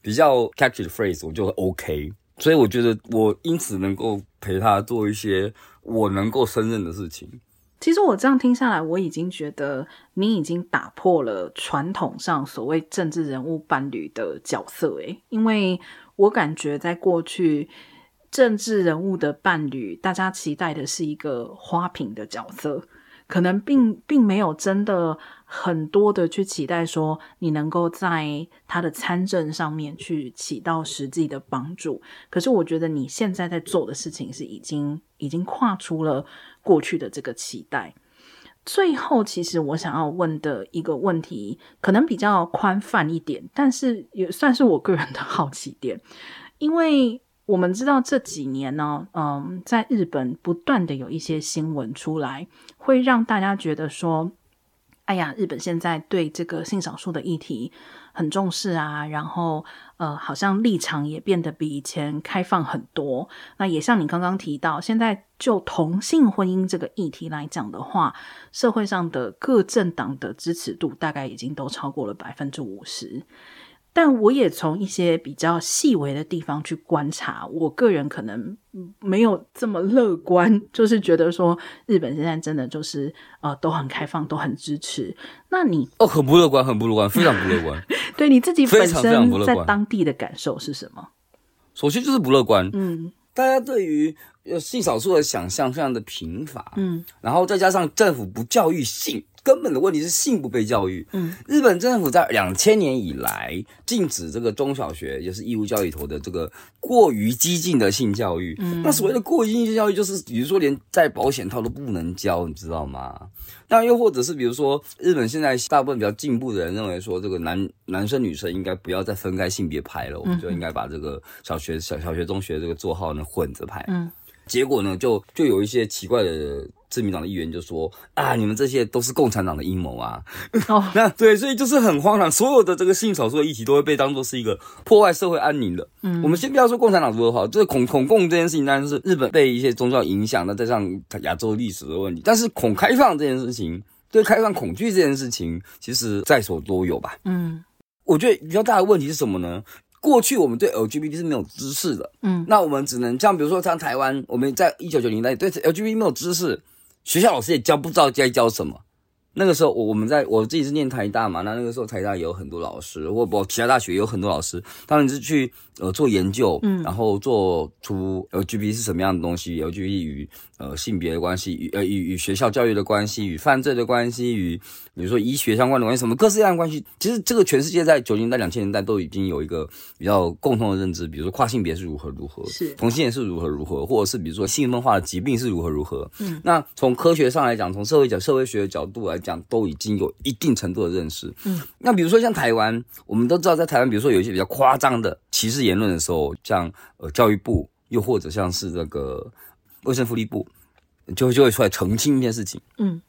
比较 catchy 的 phrase，我就 OK。所以我觉得我因此能够陪他做一些我能够胜任的事情。其实我这样听下来，我已经觉得你已经打破了传统上所谓政治人物伴侣的角色，诶，因为我感觉在过去政治人物的伴侣，大家期待的是一个花瓶的角色。可能并并没有真的很多的去期待说你能够在他的参政上面去起到实际的帮助。可是我觉得你现在在做的事情是已经已经跨出了过去的这个期待。最后，其实我想要问的一个问题，可能比较宽泛一点，但是也算是我个人的好奇点，因为。我们知道这几年呢，嗯，在日本不断的有一些新闻出来，会让大家觉得说，哎呀，日本现在对这个性少数的议题很重视啊，然后呃，好像立场也变得比以前开放很多。那也像你刚刚提到，现在就同性婚姻这个议题来讲的话，社会上的各政党的支持度大概已经都超过了百分之五十。但我也从一些比较细微的地方去观察，我个人可能没有这么乐观，就是觉得说日本现在真的就是呃都很开放，都很支持。那你哦，很不乐观，很不乐观，非常不乐观。对你自己本身在当地的感受是什么？首先就是不乐观。嗯，大家对于性少数的想象非常的贫乏。嗯，然后再加上政府不教育性。根本的问题是性不被教育。嗯，日本政府在两千年以来禁止这个中小学，也是义务教育里头的这个过于激进的性教育。嗯，那所谓的过于激进性教育，就是比如说连戴保险套都不能教，你知道吗？那又或者是比如说，日本现在大部分比较进步的人认为说，这个男男生女生应该不要再分开性别排了，我们就应该把这个小学小小学中学这个座号呢混着排。嗯，结果呢，就就有一些奇怪的。自民党的议员就说：“啊，你们这些都是共产党的阴谋啊！”哦，那对，所以就是很荒唐，所有的这个性少数的议题都会被当做是一个破坏社会安宁的。嗯，我们先不要说共产党如何好，就是恐恐共这件事情，当然是日本被一些宗教影响，那再加上亚洲历史的问题。但是恐开放这件事情，对开放恐惧这件事情，其实在所都有吧。嗯，我觉得比较大的问题是什么呢？过去我们对 LGBT 是没有知识的。嗯，那我们只能像比如说像台湾，我们在一九九零年代对 LGBT 没有知识。学校老师也教不知道该教什么。那个时候，我我们在我自己是念台大嘛，那那个时候台大也有很多老师，或不其他大学也有很多老师，他们是去呃做研究，嗯，然后做出 LGBT 是什么样的东西，LGBT 与呃性别的关系，与呃与与学校教育的关系，与犯罪的关系，与比如说医学相关的关系，什么各式各样的关系。其实这个全世界在九零代、两千年代都已经有一个比较共同的认知，比如说跨性别是如何如何，是同性恋是如何如何，或者是比如说性分化的疾病是如何如何。嗯，那从科学上来讲，从社会角社会学的角度来。讲都已经有一定程度的认识，嗯，那比如说像台湾，我们都知道在台湾，比如说有一些比较夸张的歧视言论的时候，像呃教育部，又或者像是这个卫生福利部，就就会出来澄清一件事情，嗯，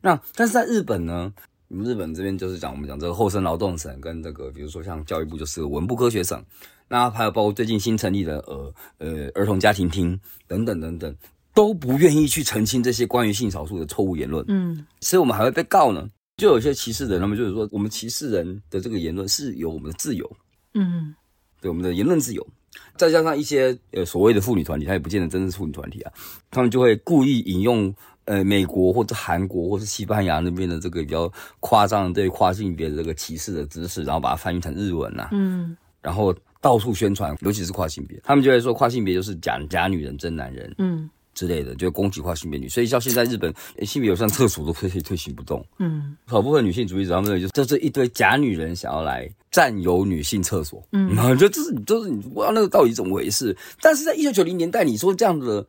那但是在日本呢，日本这边就是讲我们讲这个厚生劳动省跟这个，比如说像教育部就是文部科学省，那还有包括最近新成立的呃呃儿童家庭厅等等等等。都不愿意去澄清这些关于性少数的错误言论，嗯，所以我们还会被告呢。就有些歧视人，他们就是说，我们歧视人的这个言论是有我们的自由，嗯，对我们的言论自由，再加上一些呃所谓的妇女团体，他也不见得真是妇女团体啊，他们就会故意引用呃美国或者韩国或是西班牙那边的这个比较夸张对跨性别的这个歧视的知识，然后把它翻译成日文呐、啊，嗯，然后到处宣传，尤其是跨性别，他们就会说跨性别就是假假女人真男人，嗯。之类的，就攻击化性别女，所以像现在日本性别友善厕所都可以推行不动。嗯，好部分女性主义者他们认为，就就是一堆假女人想要来占有女性厕所。嗯，就这是就是你不知道那个到底怎么回事。但是在一九九零年代，你说这样的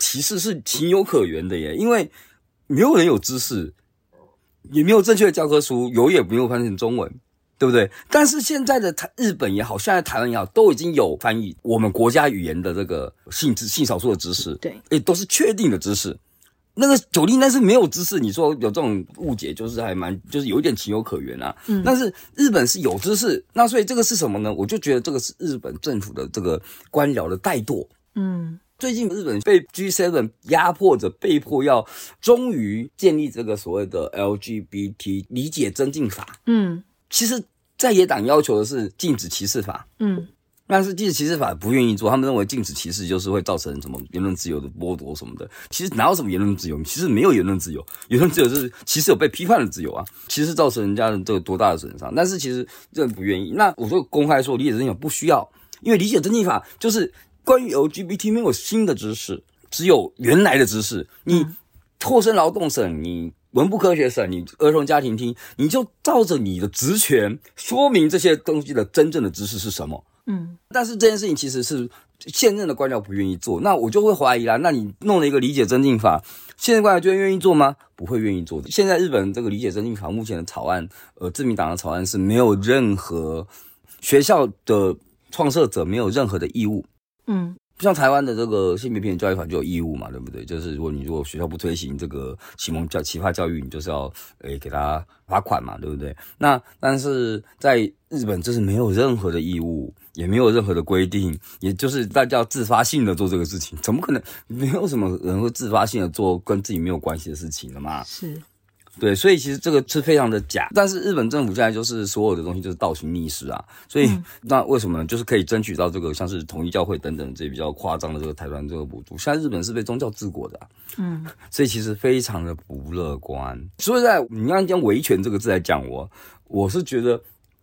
歧视是情有可原的耶，因为没有人有知识，也没有正确的教科书，有也没有翻译成中文。对不对？但是现在的台日本也好，现在台湾也好，都已经有翻译我们国家语言的这个性知性少数的知识，对，也，都是确定的知识。那个九零那是没有知识，你说有这种误解，就是还蛮，就是有一点情有可原啊。嗯，但是日本是有知识，那所以这个是什么呢？我就觉得这个是日本政府的这个官僚的怠惰。嗯，最近日本被 G7 压迫着，被迫要终于建立这个所谓的 LGBT 理解增进法。嗯，其实。在野党要求的是禁止歧视法，嗯，但是禁止歧视法不愿意做，他们认为禁止歧视就是会造成什么言论自由的剥夺什么的。其实哪有什么言论自由？其实没有言论自由，言论自由是其实有被批判的自由啊。其实造成人家的这个多大的损伤，但是其实这不愿意。那我说公开说理解真相不需要，因为理解真相法就是关于 LGBT 没有新的知识，只有原来的知识。你脱生劳动省，你。文部科学省，你儿童家庭厅，你就照着你的职权说明这些东西的真正的知识是什么。嗯，但是这件事情其实是现任的官僚不愿意做，那我就会怀疑啦。那你弄了一个理解增进法，现任官僚就会愿意做吗？不会愿意做的。现在日本这个理解增进法目前的草案，呃，自民党的草案是没有任何学校的创设者没有任何的义务。嗯。不像台湾的这个性别平等教育法就有义务嘛，对不对？就是如果你如果学校不推行这个启蒙教启发教育，你就是要诶、给他罚款嘛，对不对？那但是在日本这是没有任何的义务，也没有任何的规定，也就是大家自发性的做这个事情，怎么可能没有什么人会自发性的做跟自己没有关系的事情了嘛？是。对，所以其实这个是非常的假，但是日本政府现在就是所有的东西就是倒行逆施啊，所以、嗯、那为什么呢？就是可以争取到这个像是统一教会等等这些比较夸张的这个台湾这个补助。现在日本是被宗教治国的、啊，嗯，所以其实非常的不乐观。所以在你刚刚讲维权这个字来讲我，我是觉得。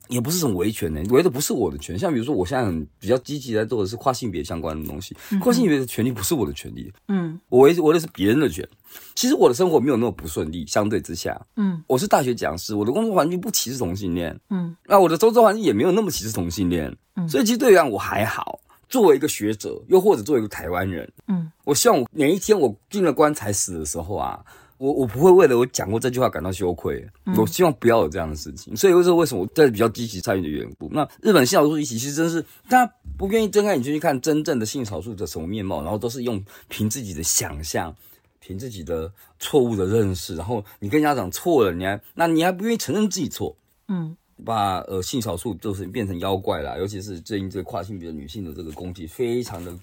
也不是什么维权呢，维的不是我的权。像比如说，我现在很比较积极在做的是跨性别相关的东西，嗯、跨性别的权利不是我的权利。嗯，我维维的是别人的权。其实我的生活没有那么不顺利，相对之下，嗯，我是大学讲师，我的工作环境不歧视同性恋，嗯，那我的周遭环境也没有那么歧视同性恋，嗯，所以其实对于我还好。作为一个学者，又或者作为一个台湾人，嗯，我希望我哪一天我进了棺材死的时候啊。我我不会为了我讲过这句话感到羞愧，嗯、我希望不要有这样的事情，所以这是为什么我在比较积极参与的缘故。那日本性少数议题其实真是，大家不愿意睁开眼睛去看真正的性少数的什么面貌，然后都是用凭自己的想象，凭自己的错误的认识，然后你跟家长错了，你还那你还不愿意承认自己错，嗯，把呃性少数就是变成妖怪啦，尤其是最近这个跨性别女性的这个攻击非常的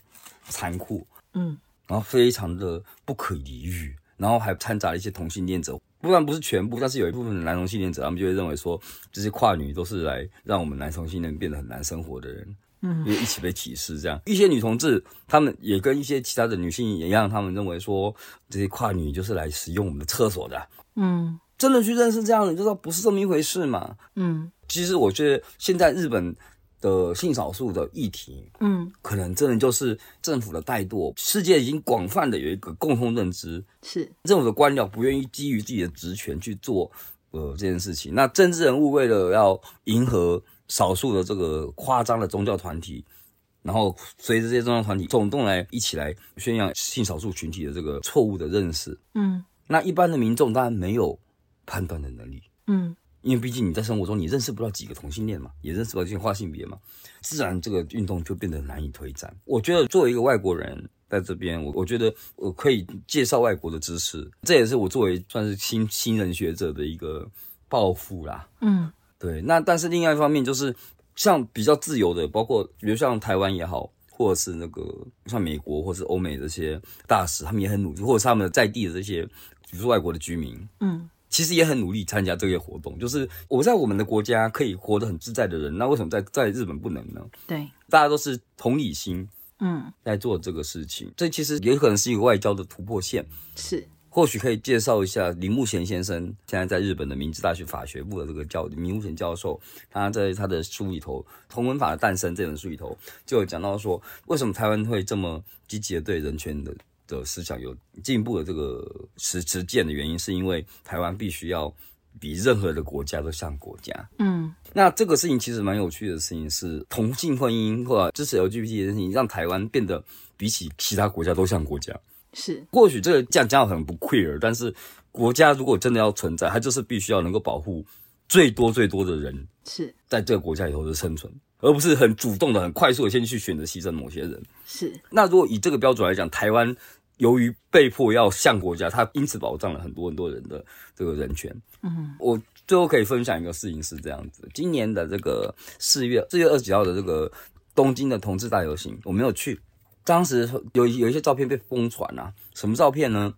残酷，嗯，然后非常的不可理喻。然后还掺杂了一些同性恋者，不然不是全部，但是有一部分的男同性恋者，他们就会认为说，这些跨女都是来让我们男同性恋变得很难生活的人，嗯，因为一起被歧视这样。一些女同志，他们也跟一些其他的女性也一样，他们认为说，这些跨女就是来使用我们的厕所的，嗯，真的去认识这样的，你就知道不是这么一回事嘛，嗯，其实我觉得现在日本。的性少数的议题，嗯，可能真的就是政府的怠惰。世界已经广泛的有一个共同认知，是政府的官僚不愿意基于自己的职权去做呃这件事情。那政治人物为了要迎合少数的这个夸张的宗教团体，然后随着这些宗教团体总动来一起来宣扬性少数群体的这个错误的认识，嗯，那一般的民众当然没有判断的能力，嗯。因为毕竟你在生活中你认识不到几个同性恋嘛，也认识不到这些跨性别嘛，自然这个运动就变得难以推展。我觉得作为一个外国人在这边，我我觉得我可以介绍外国的知识，这也是我作为算是新新人学者的一个抱负啦。嗯，对。那但是另外一方面就是像比较自由的，包括比如像台湾也好，或者是那个像美国或者是欧美这些大使，他们也很努力，或者是他们在地的这些，比如说外国的居民，嗯。其实也很努力参加这些活动，就是我在我们的国家可以活得很自在的人，那为什么在在日本不能呢？对，大家都是同理心，嗯，在做这个事情，这其实也可能是一个外交的突破线。是，或许可以介绍一下铃木贤先生，现在在日本的明治大学法学部的这个教铃木贤教授，他在他的书里头《同文法的诞生》这本书里头就有讲到说，为什么台湾会这么积极的对人权的。的思想有进步的这个实实践的原因，是因为台湾必须要比任何的国家都像国家。嗯，那这个事情其实蛮有趣的事情是，同性婚姻或者支持 LGBT 的事情，让台湾变得比起其他国家都像国家。是，或许这个这样讲很不 queer，但是国家如果真的要存在，它就是必须要能够保护最多最多的人，是在这个国家以后的生存，而不是很主动的、很快速的先去选择牺牲某些人。是，那如果以这个标准来讲，台湾。由于被迫要向国家，它因此保障了很多很多人的这个人权。嗯，我最后可以分享一个事情是这样子：今年的这个四月四月二十几号的这个东京的同志大游行，我没有去。当时有有一些照片被疯传啊，什么照片呢？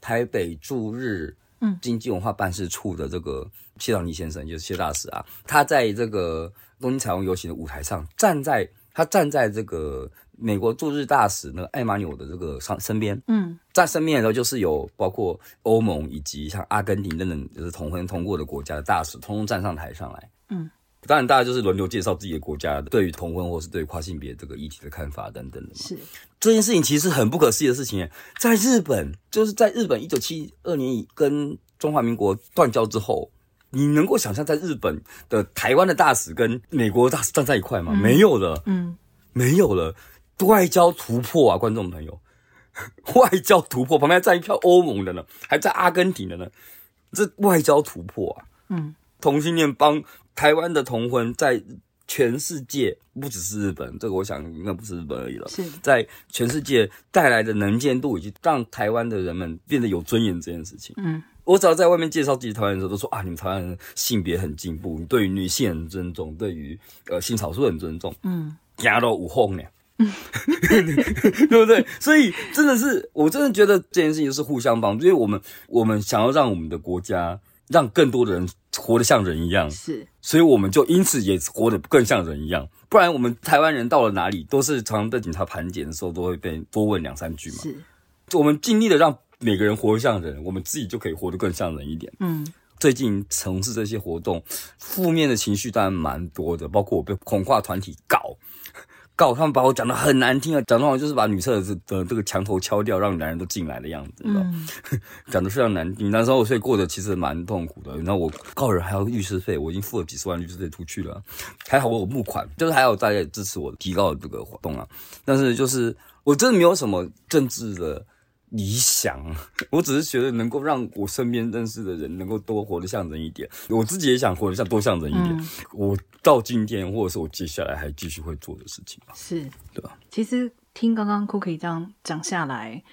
台北驻日嗯经济文化办事处的这个谢长廷先生，就是谢大使啊，他在这个东京彩虹游行的舞台上站在他站在这个美国驻日大使那个艾玛纽的这个上身边，嗯，在身边的时候就是有包括欧盟以及像阿根廷等等就是同婚通过的国家的大使，通通站上台上来，嗯。当然，大家就是轮流介绍自己的国家对于同婚或是对跨性别这个议题的看法等等的嘛。是这件事情其实很不可思议的事情，在日本，就是在日本一九七二年跟中华民国断交之后，你能够想象在日本的台湾的大使跟美国大使站在一块吗？嗯、没有了，嗯，没有了，外交突破啊，观众朋友，外交突破，旁边还站一票欧盟的呢，还在阿根廷的呢，这外交突破啊，嗯，同性恋帮。台湾的同婚在全世界不只是日本，这个我想应该不是日本而已了。是。在全世界带来的能见度，以及让台湾的人们变得有尊严这件事情。嗯，我只要在外面介绍自己台湾人的时候，都说啊，你们台湾人性别很进步，你对于女性很尊重，对于呃性少数很尊重。嗯，牙都无缝呢，对不对？所以真的是，我真的觉得这件事情是互相帮助，因为我们我们想要让我们的国家。让更多的人活得像人一样，是，所以我们就因此也活得更像人一样。不然，我们台湾人到了哪里，都是常常被警察盘检的时候，都会被多问两三句嘛。是，就我们尽力的让每个人活得像人，我们自己就可以活得更像人一点。嗯，最近从事这些活动，负面的情绪当然蛮多的，包括我被恐化团体告。告他们把我讲的很难听啊，讲的话就是把女厕的的这个墙头敲掉，让男人都进来的样子，你知道吗？讲的非常难听。那时候我所以过得其实蛮痛苦的。然后我告人还要律师费，我已经付了几十万律师费出去了。还好我有募款，就是还有大家也支持我提告的这个活动啊。但是就是我真的没有什么政治的。理想，我只是觉得能够让我身边认识的人能够多活得像人一点，我自己也想活得像多像人一点。嗯、我到今天，或者是我接下来还继续会做的事情吧。是，对吧？其实听刚刚 Cookie 这样讲下来，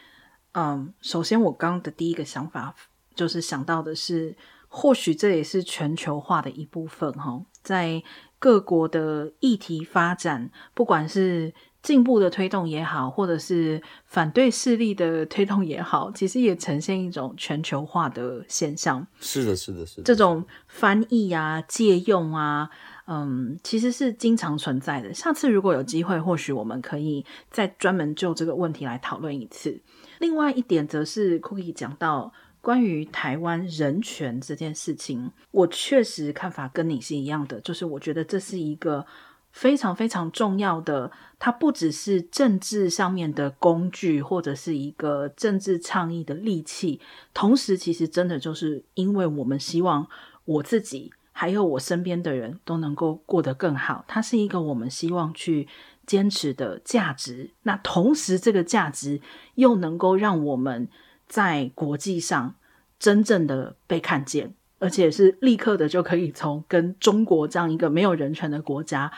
嗯，首先我刚刚的第一个想法就是想到的是，或许这也是全球化的一部分哈，在各国的议题发展，不管是。进步的推动也好，或者是反对势力的 推动也好，其实也呈现一种全球化的现象。是的，是的，是的。这种翻译啊、借用啊，嗯，其实是经常存在的。下次如果有机会，或许我们可以再专门就这个问题来讨论一次。另外一点，则是 Cookie 讲到关于台湾人权这件事情，我确实看法跟你是一样的，就是我觉得这是一个。非常非常重要的，它不只是政治上面的工具，或者是一个政治倡议的利器，同时其实真的就是因为我们希望我自己还有我身边的人都能够过得更好，它是一个我们希望去坚持的价值。那同时，这个价值又能够让我们在国际上真正的被看见，而且是立刻的就可以从跟中国这样一个没有人权的国家。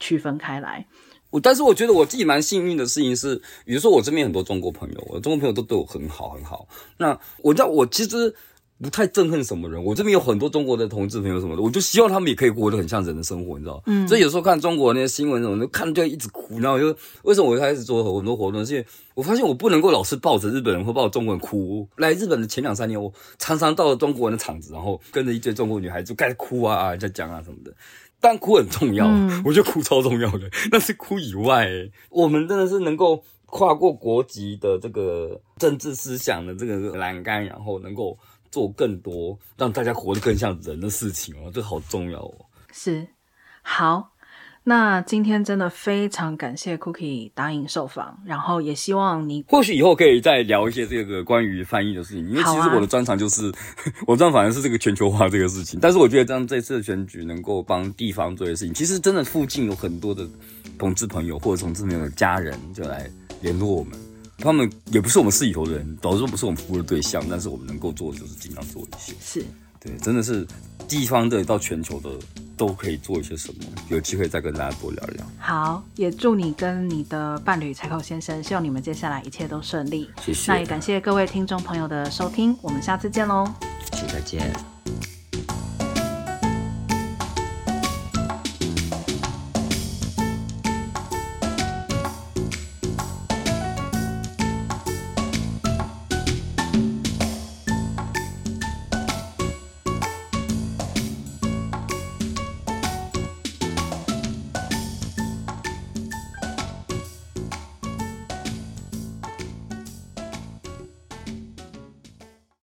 区分开来，我但是我觉得我自己蛮幸运的事情是，比如说我这边很多中国朋友，我的中国朋友都对我很好很好。那我知道我其实不太憎恨什么人，我这边有很多中国的同志朋友什么的，我就希望他们也可以过得很像人的生活，你知道？嗯。所以有时候看中国那些新闻什么的，看就一直哭。然后就为什么我开始做很多活动？是因为我发现我不能够老是抱着日本人或抱着中国人哭。来日本的前两三年，我常常到了中国人的场子，然后跟着一堆中国女孩子就开始哭啊啊，在讲啊什么的。但哭很重要，嗯、我觉得哭超重要的。那是哭以外，我们真的是能够跨过国籍的这个政治思想的这个栏杆，然后能够做更多让大家活得更像人的事情哦，这好重要哦。是，好。那今天真的非常感谢 Cookie 答应受访，然后也希望你或许以后可以再聊一些这个关于翻译的事情，因为其实我的专长就是、啊、我专长反而是这个全球化这个事情。但是我觉得这样这次的选举能够帮地方做些事情，其实真的附近有很多的同志朋友或者同志朋友的家人就来联络我们，他们也不是我们市里头的人，导致说不是我们服务的对象，但是我们能够做的就是尽量做一些。是，对，真的是地方的到全球的。都可以做一些什么？有机会再跟大家多聊聊。好，也祝你跟你的伴侣柴口先生，希望你们接下来一切都顺利。谢谢。那也感谢各位听众朋友的收听，我们下次见喽。谢谢，再见。